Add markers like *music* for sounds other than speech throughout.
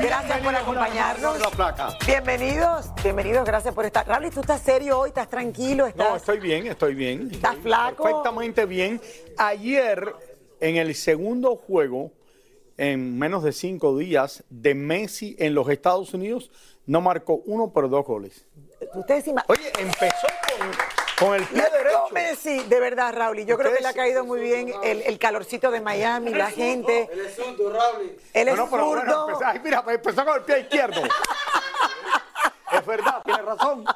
Gracias por acompañarnos. Bienvenidos, bienvenidos, gracias por estar. Raúl, ¿tú estás serio hoy? ¿Estás tranquilo? ¿Estás... No, estoy bien, estoy bien. ¿Estás Estoy flaco? Perfectamente bien. Ayer, en el segundo juego, en menos de cinco días, de Messi en los Estados Unidos, no marcó uno, pero dos goles. Ustedes Oye, empezó con, con el pie derecho. Messi, de verdad, Raúl. y Yo creo que le ha caído muy bien el, el calorcito de Miami, la gente. Él es zurdo, Raúl. Él es No, no, pero bueno, zurdo. empezó- ay, mira, empezó con el pie izquierdo. es verdad, tiene razón. *laughs*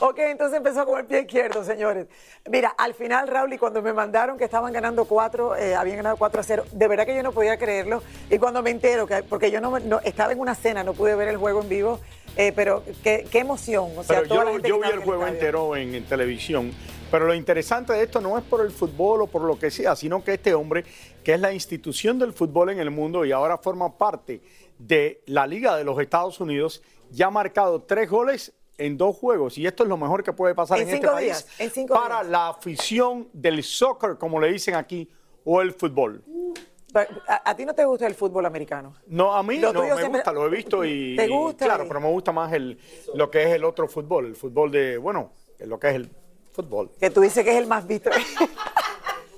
Ok, entonces empezó con el pie izquierdo, señores. Mira, al final, Raúl, y cuando me mandaron que estaban ganando cuatro, eh, habían ganado 4 a 0, de verdad que yo no podía creerlo. Y cuando me entero, que, porque yo no, me- no- estaba en una cena, no pude ver el juego en vivo, eh, pero qué, qué emoción. O sea, la yo, gente yo vi el juego entero en, en televisión. Pero lo interesante de esto no es por el fútbol o por lo que sea, sino que este hombre, que es la institución del fútbol en el mundo y ahora forma parte de la Liga de los Estados Unidos, ya ha marcado tres goles en dos juegos. Y esto es lo mejor que puede pasar En en, este país en cinco para días. la afición del soccer, como le dicen aquí, o el fútbol. Pero, ¿A, a ti no te gusta el fútbol americano? No, a mí Lo no, me siempre- gusta, lo he visto y... ¿Te gusta? Claro, pero me gusta más el, lo que es el otro fútbol, el fútbol de, bueno, lo que es el fútbol. Que tú dices que es el más visto. *laughs*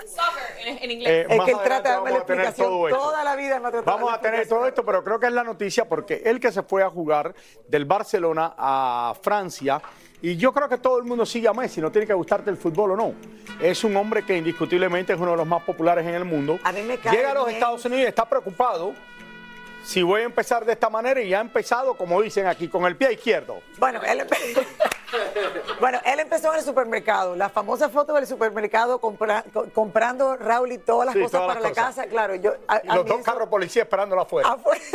Soccer en, inglés. Eh, es que él trata de darme la vamos a tener explicación todo esto. toda la vida. me Vamos a tener todo esto, pero creo que es la noticia porque él que se fue a jugar del Barcelona a Francia, y yo creo que todo el mundo sigue a Messi, no tiene que gustarte el fútbol o no. Es un hombre que indiscutiblemente es uno de los más populares en el mundo. A mí me cae Llega a los bien. Estados Unidos y está preocupado si voy a empezar de esta manera y ya ha empezado, como dicen aquí, con el pie izquierdo. Bueno, él, empe- *laughs* bueno, él empezó en el supermercado. La famosa foto del supermercado compra- co- comprando Raúl y todas las Sí, cosas todas para las la cosas. casa. Claro, yo. a- Y los dos eso- carros policía esperándolo afuera. afuera. *laughs*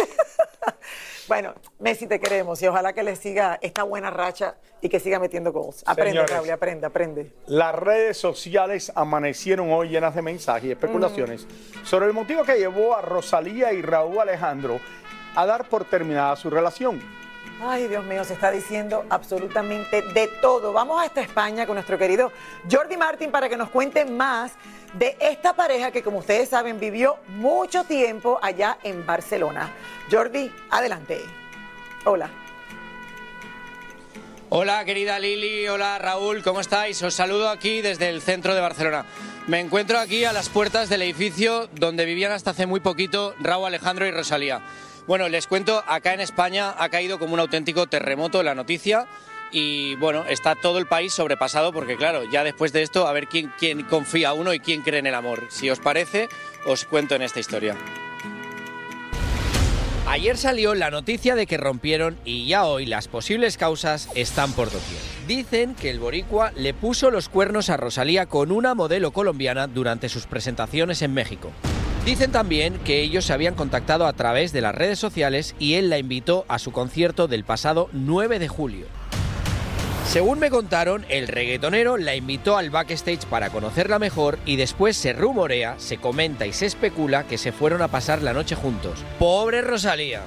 bueno, Messi, te queremos y ojalá que le siga esta buena racha y que siga metiendo goals. Aprende. Raúl, aprende, aprende. Las redes sociales amanecieron hoy llenas de mensajes y especulaciones sobre el motivo que llevó a Rosalía y Raúl Alejandro a dar por terminada su relación. Ay, Dios mío, se está diciendo absolutamente de todo. Vamos hasta España con nuestro querido Jordi Martín para que nos cuente más de esta pareja que, como ustedes saben, vivió mucho tiempo allá en Barcelona. Jordi, adelante. Hola. Hola querida Lili, hola Raúl, ¿cómo estáis? Os saludo aquí desde el centro de Barcelona. Me encuentro aquí a las puertas del edificio donde vivían hasta hace muy poquito Raúl Alejandro y Rosalía. Bueno, les cuento, acá en España ha caído como un auténtico terremoto la noticia y bueno, está todo el país sobrepasado porque claro, ya después de esto a ver quién, quién confía uno y quién cree en el amor. Si os parece, os cuento en esta historia. Ayer salió la noticia de que rompieron y ya hoy las posibles causas están por doquier. Dicen que el boricua le puso los cuernos a Rosalía con una modelo colombiana durante sus presentaciones en México. Dicen también que ellos se habían contactado a través de las redes sociales y él la invitó a su concierto del pasado 9 de julio. Según me contaron, el reggaetonero la invitó al backstage para conocerla mejor y después se rumorea, se comenta y se especula que se fueron a pasar la noche juntos. ¡Pobre Rosalía!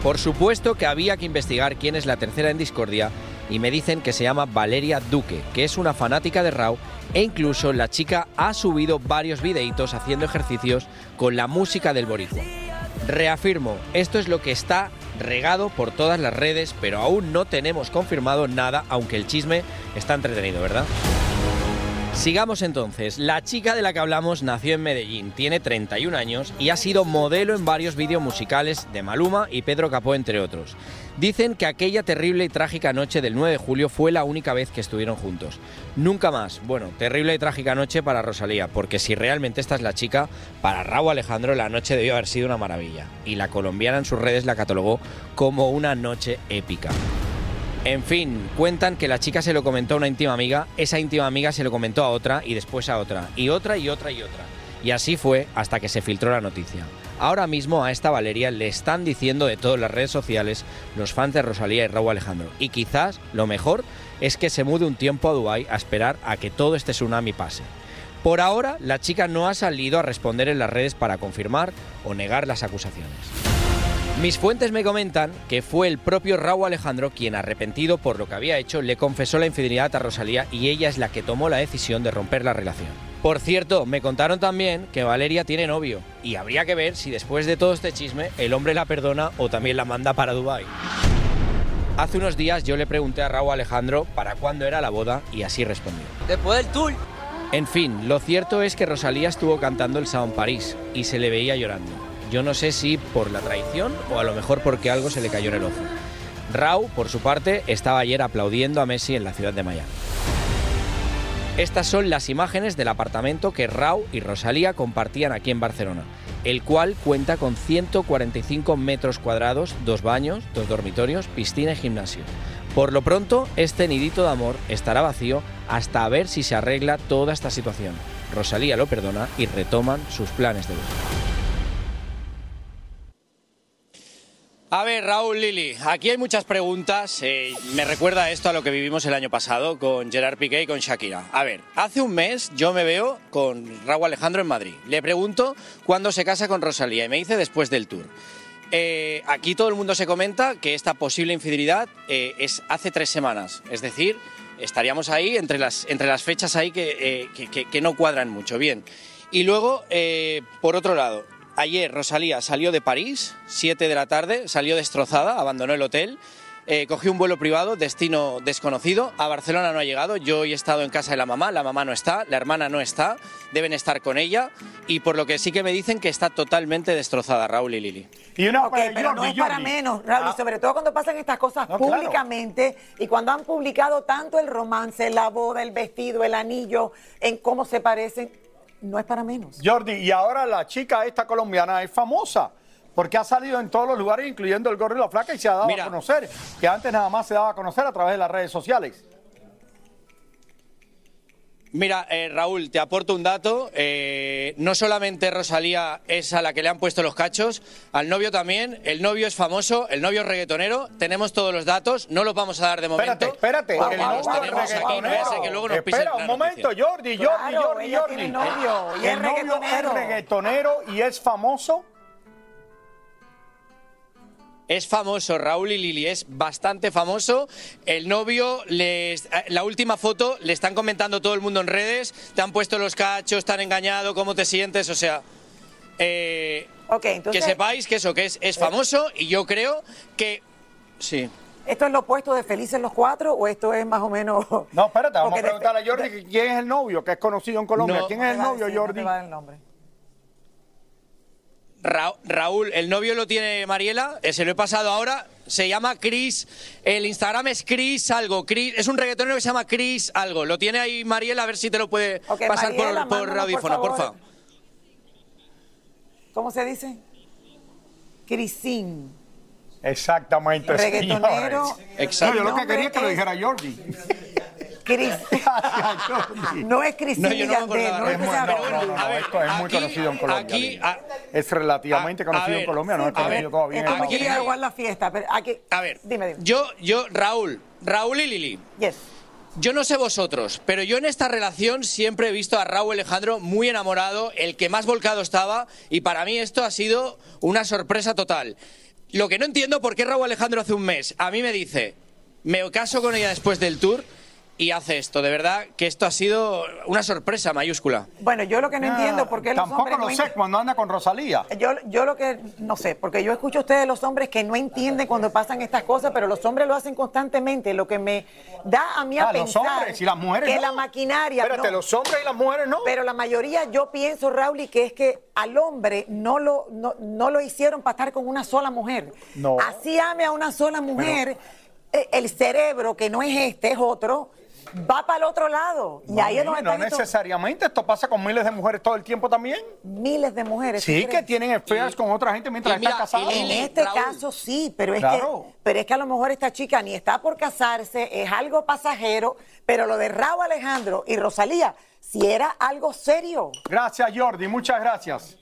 Por supuesto que había que investigar quién es la tercera en discordia y me dicen que se llama Valeria Duque, que es una fanática de Rau e incluso la chica ha subido varios videitos haciendo ejercicios con la música del boricua. Reafirmo, esto es lo que está regado por todas las redes, pero aún no tenemos confirmado nada, aunque el chisme está entretenido, ¿verdad? Sigamos entonces. La chica de la que hablamos nació en Medellín, tiene 31 años y ha sido modelo en varios vídeos musicales de Maluma y Pedro Capó, entre otros. Dicen que aquella terrible y trágica noche del 9 de julio fue la única vez que estuvieron juntos. Nunca más. Bueno, terrible y trágica noche para Rosalía, porque si realmente esta es la chica, para Raúl Alejandro la noche debió haber sido una maravilla. Y la colombiana en sus redes la catalogó como una noche épica. En fin, cuentan que la chica se lo comentó a una íntima amiga, esa íntima amiga se lo comentó a otra y después a otra, y otra y otra y otra. Y así fue hasta que se filtró la noticia. Ahora mismo a esta Valeria le están diciendo de todas las redes sociales los fans de Rosalía y Raúl Alejandro. Y quizás lo mejor es que se mude un tiempo a Dubái a esperar a que todo este tsunami pase. Por ahora, la chica no ha salido a responder en las redes para confirmar o negar las acusaciones. Mis fuentes me comentan que fue el propio Raúl Alejandro quien, arrepentido por lo que había hecho, le confesó la infidelidad a Rosalía y ella es la que tomó la decisión de romper la relación. Por cierto, me contaron también que Valeria tiene novio y habría que ver si después de todo este chisme el hombre la perdona o también la manda para Dubái. Hace unos días yo le pregunté a Raúl Alejandro para cuándo era la boda y así respondió. Después del tour. En fin, lo cierto es que Rosalía estuvo cantando el Sao en París y se le veía llorando. Yo no sé si por la traición o a lo mejor porque algo se le cayó en el ojo. Rau, por su parte, estaba ayer aplaudiendo a Messi en la ciudad de Miami. Estas son las imágenes del apartamento que Rau y Rosalía compartían aquí en Barcelona, el cual cuenta con 145 metros cuadrados, dos baños, dos dormitorios, piscina y gimnasio. Por lo pronto, este nidito de amor estará vacío hasta ver si se arregla toda esta situación. Rosalía lo perdona y retoman sus planes de vida. A ver, Raúl Lili, aquí hay muchas preguntas. Eh, me recuerda esto a lo que vivimos el año pasado con Gerard Piqué y con Shakira. A ver, hace un mes yo me veo con Raúl Alejandro en Madrid. Le pregunto cuándo se casa con Rosalía y me dice después del tour. Eh, aquí todo el mundo se comenta que esta posible infidelidad eh, es hace tres semanas. Es decir, estaríamos ahí entre las, entre las fechas ahí que, que- que- no cuadran mucho. Bien. Y luego, por otro lado, ayer Rosalía salió de París, 7 de la tarde, salió destrozada, abandonó el hotel. eh, cogió un vuelo privado, destino desconocido. A Barcelona no ha llegado. Yo hoy he estado en casa de la mamá. La mamá no está, la hermana no está. Deben estar con ella. Y por lo que sí que me dicen que está totalmente destrozada, Raúl y Lili. Y una Ok, pero no es para menos, Raúl, y Ah. sobre todo cuando pasan estas cosas No, claro. públicamente y cuando han publicado tanto el romance, la boda, el vestido, el anillo, en cómo se parecen, no es para menos. Jordi, y ahora la chica esta colombiana es famosa. Porque ha salido en todos los lugares, incluyendo el Gorro y la Flaca, y se ha dado Mira. a conocer, que antes nada más se daba a conocer a través de las redes sociales. Mira, eh, Raúl, te aporto un dato. Eh, no solamente Rosalía es a la que le han puesto los cachos, al novio también. El novio es famoso, el novio es reggaetonero. Tenemos todos los datos, no los vamos a dar de momento. Espérate, espérate. porque el los tenemos aquí, no que luego nos Espera un momento, noticia. Jordi, Jordi, Claro, Jordi, Jordi. tiene novio y es el novio es reggaetonero y es famoso. Es famoso, Raúl y Lili, es bastante famoso. El novio, les, eh, la última foto, le están comentando todo el mundo en redes, te han puesto los cachos, te han engañado, ¿cómo te sientes? O sea, eh, entonces, que sepáis que eso, que es, es famoso y yo creo que... Sí. ¿esto es lo opuesto de Felices los Cuatro o esto es más o menos...? No, espérate, vamos Porque a preguntarle a Jordi que quién es el novio, que es conocido en Colombia. No. ¿Quién No es el novio, decir, no te Jordi? va a dar el nombre. Ra- Raúl, el novio lo tiene Mariela, eh, se lo he pasado ahora, se llama Chris, el Instagram es Chris algo, Chris, es un reggaetonero que se llama Chris algo, lo tiene ahí Mariela, a ver si te lo puede pasar Mariela, por, audífono, por porfa. favor. ¿Cómo se dice? Crisín. Exactamente, Reggaetonero. Exacto. No, yo lo que quería es que lo dijera Jordi. Cris. *laughs* Gracias, Jordi. No es Crisín No, yo no es muy- conocido en Colombia. aquí, Lili. a- es relativamente a- a conocido en Colombia, no es ver, conocido todavía Estados aquí- aguar la fiesta, pero aquí... A ver, Dime, dime. yo, yo, Raúl, Raúl y Lili, Yes. Yo no sé vosotros, pero yo en esta relación siempre he visto a Raúl Alejandro muy enamorado, el que más volcado estaba, y para mí esto ha sido una sorpresa total. Lo que no entiendo por qué Raúl Alejandro hace un mes a mí me dice, me caso con ella después del tour, y hace esto. De verdad que esto ha sido una sorpresa mayúscula. Bueno, yo lo que no entiendo por qué los Tampoco hombres lo sé cuando anda con Rosalía. Yo, yo lo que no sé, porque yo escucho a ustedes los hombres que no entienden cuando pasan estas cosas, pero los hombres lo hacen constantemente. Lo que me da a mí a Ah, los pensar hombres y las mujeres que no. la maquinaria. Espérate, no. los hombres y las mujeres no. Pero la mayoría, yo pienso, Raúl, y que es que al hombre no lo, no, no lo hicieron para estar con una sola mujer. No. Así ame a una sola mujer, eh, el cerebro, que no es este, es otro, va para el otro lado. Y ahí es no, donde no están estos necesariamente, esto pasa con miles de mujeres todo el tiempo también. miles de mujeres. ¿tú Sí, crees? que tienen affairs con otra gente mientras y mira, están casados. y En Lili, este Raúl. caso sí, pero es, Claro. que, pero es que a lo mejor esta chica ni está por casarse, es algo pasajero, pero lo de Raúl Alejandro y Rosalía, si era algo serio. Gracias, Jordi, muchas gracias.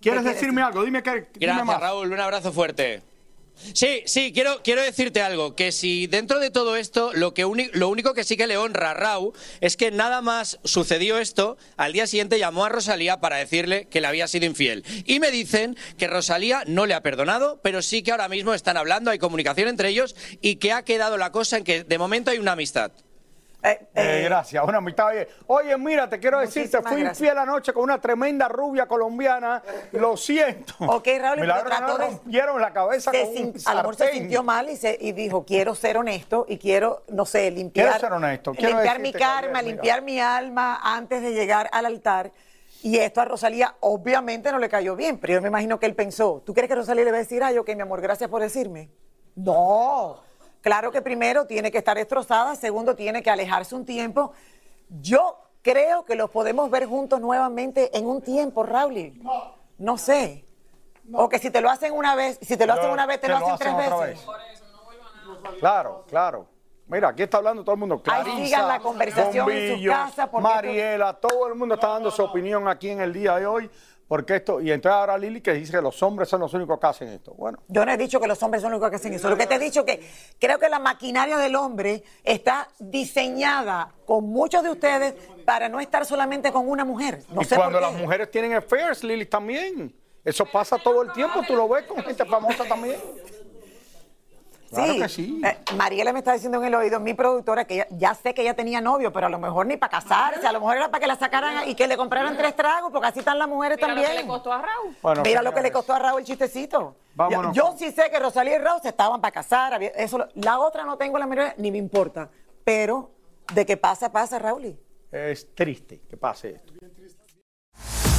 ¿Quieres quieres decirme algo? Dime que dime Gracias, más. Raúl. Un abrazo fuerte. Sí, sí, quiero, quiero decirte algo, que si dentro de todo esto lo, que lo único que sí que le honra a Raúl es que nada más sucedió esto, al día siguiente llamó a Rosalía para decirle que le había sido infiel. Y me dicen que Rosalía no le ha perdonado, pero sí que ahora mismo están hablando, hay comunicación entre ellos y que ha quedado la cosa en que de momento hay una amistad. Eh, Eh, eh, gracias, una mitad bien. Oye, mira, te quiero decir, te fui gracias. infiel anoche con una tremenda rubia colombiana. Lo siento. Ok, Raúl, pero trató me de- rompieron la cabeza se con sin- un a lo mejor se sintió mal y, se, y dijo, quiero ser honesto y quiero, no sé, limpiar, Quiero ser honesto, quiero limpiar mi karma, limpiar mi alma antes de llegar al altar. Y esto a Rosalía obviamente no le cayó bien, pero yo me imagino que él pensó, ¿tú crees que Rosalía le va a decir, ay, ok, mi amor, gracias por decirme? No, claro que primero tiene que estar destrozada, segundo tiene que alejarse un tiempo. Yo creo que los podemos ver juntos nuevamente en un tiempo, Raúl. No sé. O que si te lo hacen una vez, si te lo hacen una vez, te, lo hacen tres veces. vez. Claro, claro. Mira, aquí está hablando todo el mundo. Ahí Clarisa, sigan la conversación en su casa, Mariela, todo el mundo está dando su opinión aquí en el día de hoy. Porque esto, y entonces ahora Lili que dice que los hombres son los únicos que hacen esto. Bueno, Yo no he dicho que los hombres son los únicos que hacen eso. Lo que te he dicho que creo que la maquinaria del hombre está diseñada con muchos de ustedes para no estar solamente con una mujer. No y sé cuando por qué. las mujeres tienen affairs, Lili también. Eso pasa todo el tiempo, tú lo ves con gente famosa también. Claro que sí. Eh, Mariela me está diciendo en el oído, mi productora, que ya, ya sé que ella tenía novio, pero a lo mejor ni para casarse, a lo mejor era para que la sacaran y que le compraran tres tragos, porque así están las mujeres Mira lo que también. le costó a Raúl. Bueno, Mira lo que le costó a Raúl el chistecito. Vámonos Yo, sí sé que Rosalía y Raúl se estaban para casar. Eso, la otra no tengo la menor idea, ni me importa. Pero de que pasa, pasa, Raúl. Es triste que pase esto.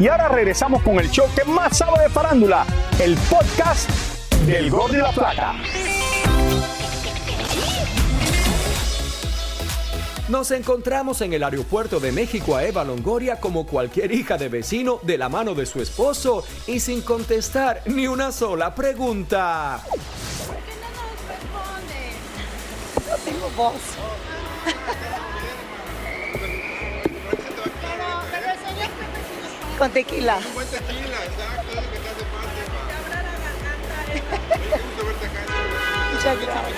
Y ahora regresamos con el show que más sabe de farándula, el podcast del Gol de la Plata. Nos encontramos en el aeropuerto de México a Eva Longoria como cualquier hija de vecino de la mano de su esposo y sin contestar ni una sola pregunta. Con tequila. Muchas gracias,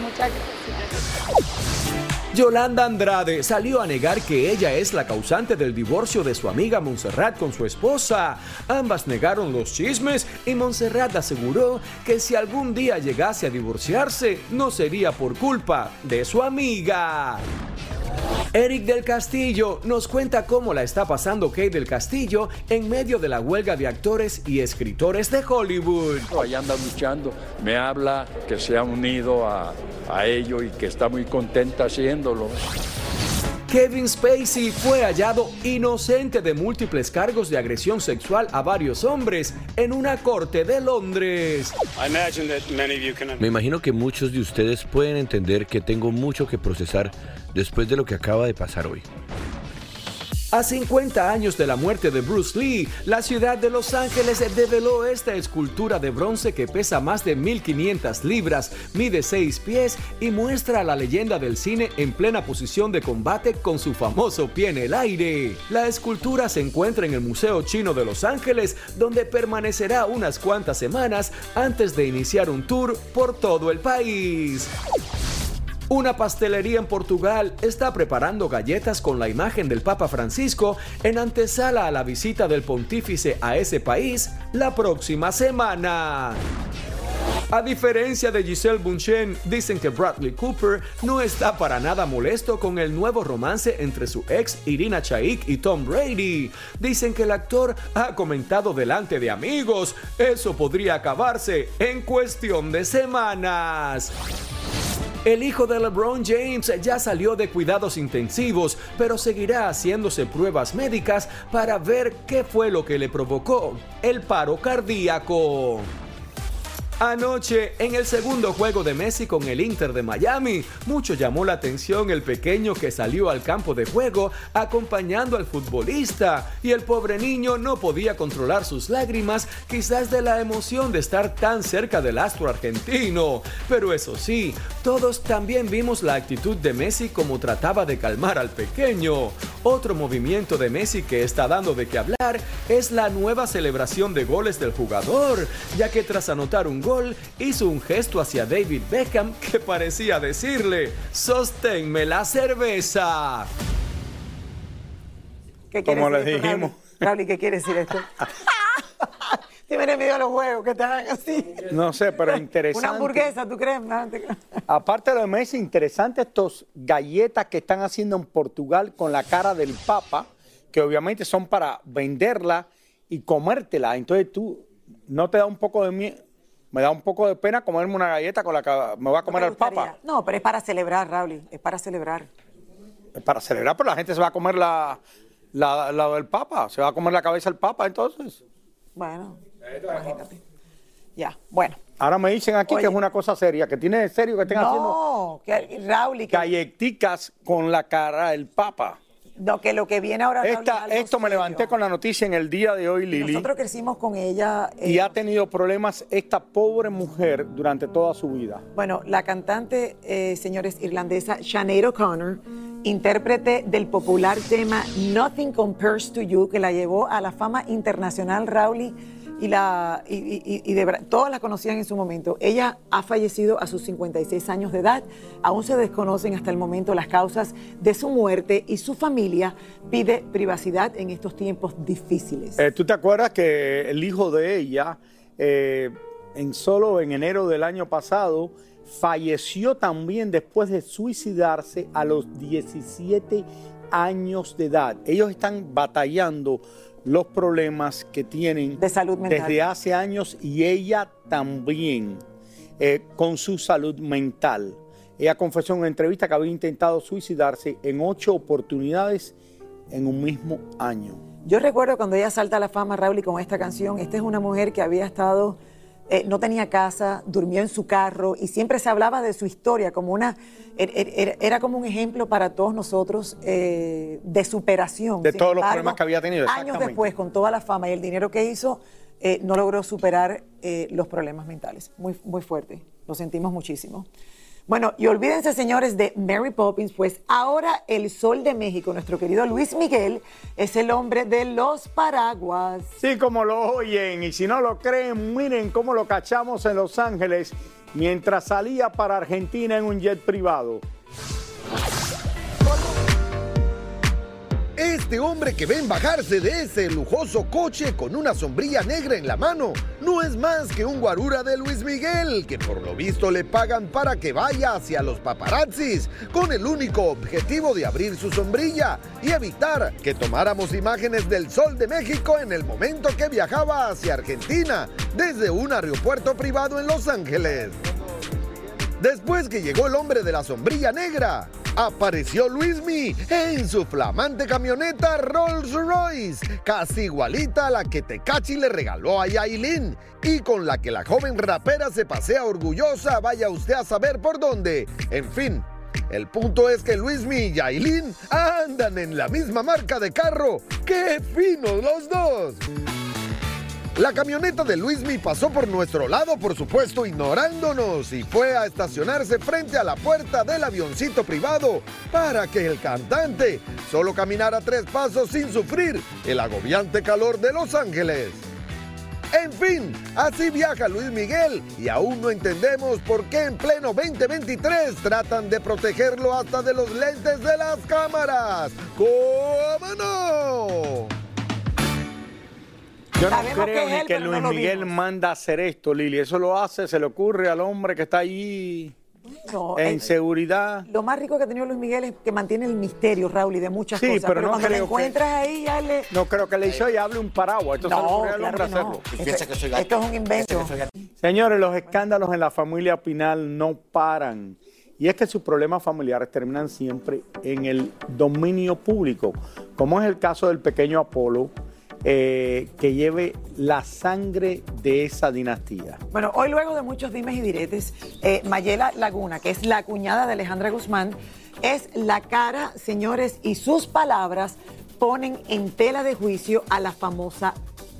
muchas gracias. Yolanda Andrade salió a negar que ella es la causante del divorcio de su amiga Montserrat con su esposa. Ambas negaron los chismes y Montserrat aseguró que si algún día llegase a divorciarse no sería por culpa de su amiga. Eric del Castillo nos cuenta cómo la está pasando Kate del Castillo en medio de la huelga de actores y escritores de Hollywood. Allá anda luchando, me habla que se ha unido a, a ello y que está muy contenta haciéndolo. Kevin Spacey fue hallado inocente de múltiples cargos de agresión sexual a varios hombres en una corte de Londres. Me imagino que muchos de ustedes pueden entender que tengo mucho que procesar después de lo que acaba de pasar hoy. A 50 años de la muerte de Bruce Lee, la ciudad de Los Ángeles develó esta escultura de bronce que pesa más de 1500 libras, mide 6 pies y muestra la leyenda del cine en plena posición de combate con su famoso pie en el aire. La escultura se encuentra en el Museo Chino de Los Ángeles, donde permanecerá unas cuantas semanas antes de iniciar un tour por todo el país. Una pastelería en Portugal está preparando galletas con la imagen del Papa Francisco en antesala a la visita del pontífice a ese país la próxima semana. A diferencia de Giselle Bunchen, dicen que Bradley Cooper no está para nada molesto con el nuevo romance entre su ex Irina Chaik y Tom Brady. Dicen que el actor ha comentado delante de amigos, eso podría acabarse en cuestión de semanas. El hijo de LeBron James ya salió de cuidados intensivos, pero seguirá haciéndose pruebas médicas para ver qué fue lo que le provocó el paro cardíaco. Anoche, en el segundo juego de Messi con el Inter de Miami, mucho llamó la atención el pequeño que salió al campo de juego acompañando al futbolista y el pobre niño no podía controlar sus lágrimas, quizás de la emoción de estar tan cerca del astro argentino. Pero eso sí, todos también vimos la actitud de Messi como trataba de calmar al pequeño. Otro movimiento de Messi que está dando de qué hablar es la nueva celebración de goles del jugador, ya que tras anotar un gol, hizo un gesto hacia David Beckham que parecía decirle, sosténme la cerveza. ¿Qué Como le dijimos. Raúl, ¿qué quiere decir esto? *laughs* Miedo a los juegos que te hagan así. No sé, pero interesante. Una hamburguesa, ¿tú crees? Aparte de lo de Messi, interesante estos galletas que están haciendo en Portugal con la cara del Papa, que obviamente son para venderla y comértela. Entonces tú, ¿no te da un poco de miedo? me da un poco de pena comerme una galleta con la que me voy a comer el papa. No, pero es para celebrar, Raúl, es para celebrar. Es para celebrar, pero la gente se va a comer la, la, del papa, se va a comer la cabeza del papa, entonces. Bueno, imagínate. Ya, bueno. Ahora me dicen aquí que es una cosa seria, que tiene serio que estén haciendo. No, que Raúl que... Galleticas con la cara del papa. No, que lo que viene ahora. Esta, esto me levanté con la noticia en el día de hoy, Lili. Nosotros crecimos con ella. y ha tenido problemas esta pobre mujer durante toda su vida. Bueno, la cantante, eh, señores, irlandesa, Sinead O'Connor, intérprete del popular tema Nothing Compares to You, que la llevó a la fama internacional, Rowley y, la, y, de todas la conocían en su momento. Ella ha fallecido a sus 56 años de edad. Aún se desconocen hasta el momento las causas de su muerte y su familia pide privacidad en estos tiempos difíciles. Eh, ¿Tú te acuerdas que el hijo de ella, eh, en solo en enero del año pasado, falleció también después de suicidarse a los 17 años de edad? Ellos están batallando los problemas que tienen de salud mental. desde hace años y ella también eh, con su salud mental. Ella confesó en una entrevista que había intentado suicidarse en ocho oportunidades en un mismo año. Yo recuerdo cuando ella salta a la fama, Raúl, y con esta canción, esta es una mujer que había estado eh, no tenía casa, durmió en su carro y siempre se hablaba de su historia como una, er, er, er, era, como un ejemplo para todos nosotros eh, de superación. De todos los problemas que había tenido. Años después, con toda la fama y el dinero que hizo, eh, no logró superar los problemas mentales. Muy, muy fuerte, lo sentimos muchísimo. Bueno, y olvídense, señores, de Mary Poppins, pues ahora el sol de México, nuestro querido Luis Miguel, es el hombre de los paraguas. Sí, como lo oyen, y si no lo creen, miren cómo lo cachamos en Los Ángeles mientras salía para Argentina en un jet privado. Este hombre que ven bajarse de ese lujoso coche con una sombrilla negra en la mano no es más que un guarura de Luis Miguel, que por lo visto le pagan para que vaya hacia los paparazzis, con el único objetivo de abrir su sombrilla y evitar que tomáramos imágenes del sol de México en el momento que viajaba hacia Argentina desde un aeropuerto privado en Los Ángeles. Después que llegó el hombre de la sombrilla negra, apareció Luismi en su flamante camioneta Rolls Royce, casi igualita a la que Tecachi le regaló a Yailin y con la que la joven rapera se pasea orgullosa, vaya usted a saber por dónde. En fin, El punto es que Luismi y Yailin andan en la misma marca de carro. ¡Qué finos los dos! La camioneta de Luismi pasó por nuestro lado, por supuesto, ignorándonos y fue a estacionarse frente a la puerta del avioncito privado para que el cantante solo caminara tres pasos sin sufrir el agobiante calor de Los Ángeles. En fin, así viaja Luis Miguel y aún no entendemos por qué en pleno 2023 tratan de protegerlo hasta de los lentes de las cámaras. ¿Cómo no? Yo no creo ni que Luis Miguel manda a hacer esto, Lili. Eso lo hace, se le ocurre al hombre que está ahí en seguridad. Lo más rico que ha tenido Luis Miguel es que mantiene el misterio, Raúl, y de muchas sí, cosas. Pero, no cuando lo encuentras ahí, ya le. No creo que le hizo y hable un paraguas. Esto no, se le al hacerlo. Esto, es un invento. Señores, los escándalos en la familia Pinal no paran. Y es que sus problemas familiares terminan siempre en el dominio público, como es el caso del pequeño Apolo eh, que lleve la sangre de esa dinastía. Bueno, hoy luego de muchos dimes y diretes, eh, Mayela Laguna, que es la cuñada de Alejandra Guzmán, es la cara, señores, y sus palabras ponen en tela de juicio a la famosa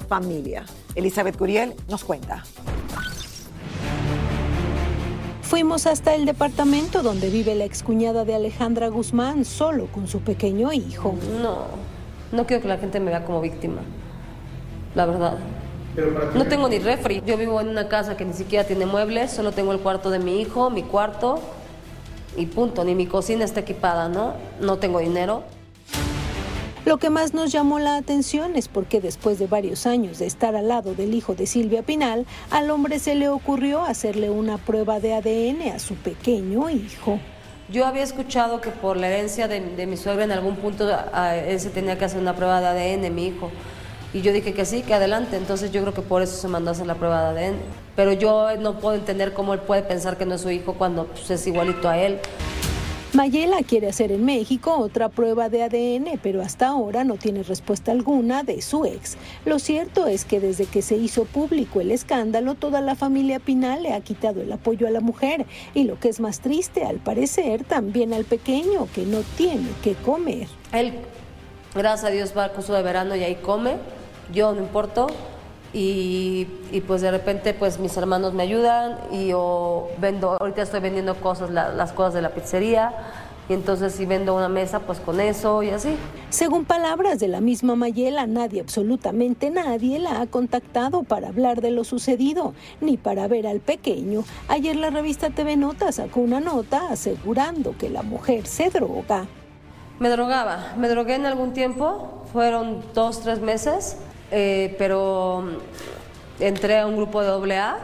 familia. Elizabeth Curiel nos cuenta. Fuimos hasta el departamento donde vive la excuñada de Alejandra Guzmán, solo con su pequeño hijo. No. No quiero que la gente me vea como víctima, la verdad. No tengo ni refri. Yo vivo en una casa que ni siquiera tiene muebles, solo tengo el cuarto de mi hijo, mi cuarto y punto. Ni mi cocina está equipada, ¿no? No tengo dinero. Lo que más nos llamó la atención es porque después de varios años de estar al lado del hijo de Silvia Pinal, al hombre se le ocurrió hacerle una prueba de ADN a su pequeño hijo. Yo había escuchado que por la herencia de, mi suegra en algún punto él se tenía que hacer una prueba de ADN, mi hijo. Y yo dije que sí, que adelante. Entonces yo creo que por eso se mandó a hacer la prueba de ADN. Pero yo no puedo entender cómo él puede pensar que no es su hijo cuando pues, es igualito a él. Mayela quiere hacer en México otra prueba de ADN, pero hasta ahora no tiene respuesta alguna de su ex. Lo cierto es que desde que se hizo público el escándalo, toda la familia Pinal le ha quitado el apoyo a la mujer. Y lo que es más triste, al parecer, también al pequeño, que no tiene que comer. Él, gracias a Dios, va al curso de verano y ahí come. Yo no importo. Y, pues de repente pues mis hermanos me ayudan y yo vendo, ahorita estoy vendiendo cosas, las cosas de la pizzería y entonces si vendo una mesa pues con eso y así. Según palabras de la misma Mayela, nadie, absolutamente nadie la ha contactado para hablar de lo sucedido, ni para ver al pequeño. Ayer la revista TV Nota sacó una nota asegurando que la mujer se droga. Me drogaba, me drogué en algún tiempo, fueron dos, tres meses eh, pero mm, entré a un grupo de AA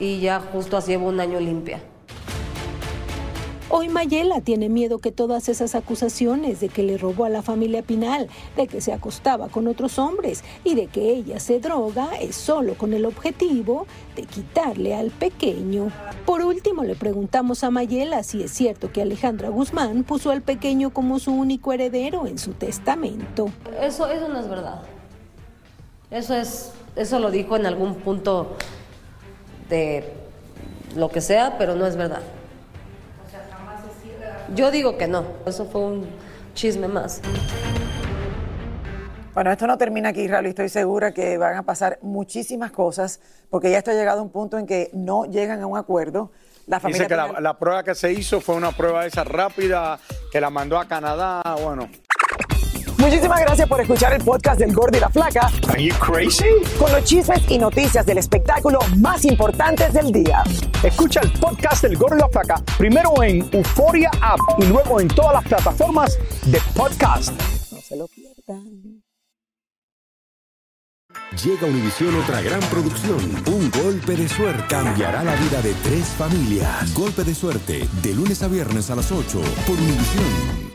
y ya justo así llevo un año limpia. Hoy Mayela tiene miedo que todas esas acusaciones de que le robó a la familia Pinal, de que se acostaba con otros hombres y de que ella se droga es solo con el objetivo de quitarle al pequeño. Por último, le preguntamos a Mayela si es cierto que Alejandra Guzmán puso al pequeño como su único heredero en su testamento. Eso, eso no es verdad. Eso es, eso lo dijo en algún punto de lo que sea, pero no es verdad. Yo digo que no, eso fue un chisme más. Bueno, esto no termina aquí, Raúl, y estoy segura que van a pasar muchísimas cosas, porque ya esto ha llegado a un punto en que no llegan a un acuerdo. La familia Dice que la, prueba que se hizo fue una prueba esa rápida, que la mandó a Canadá, bueno. Muchísimas gracias por escuchar el podcast del Gordo y la Flaca. Are you crazy? Con los chismes y noticias del espectáculo más importantes del día. Escucha el podcast del Gordo y la Flaca primero en Euforia App y luego en todas las plataformas de podcast. No se lo pierdan. Llega a Univisión otra gran producción. Un golpe de suerte cambiará la vida de tres familias. Golpe de suerte, de lunes a viernes a las 8 por Univisión.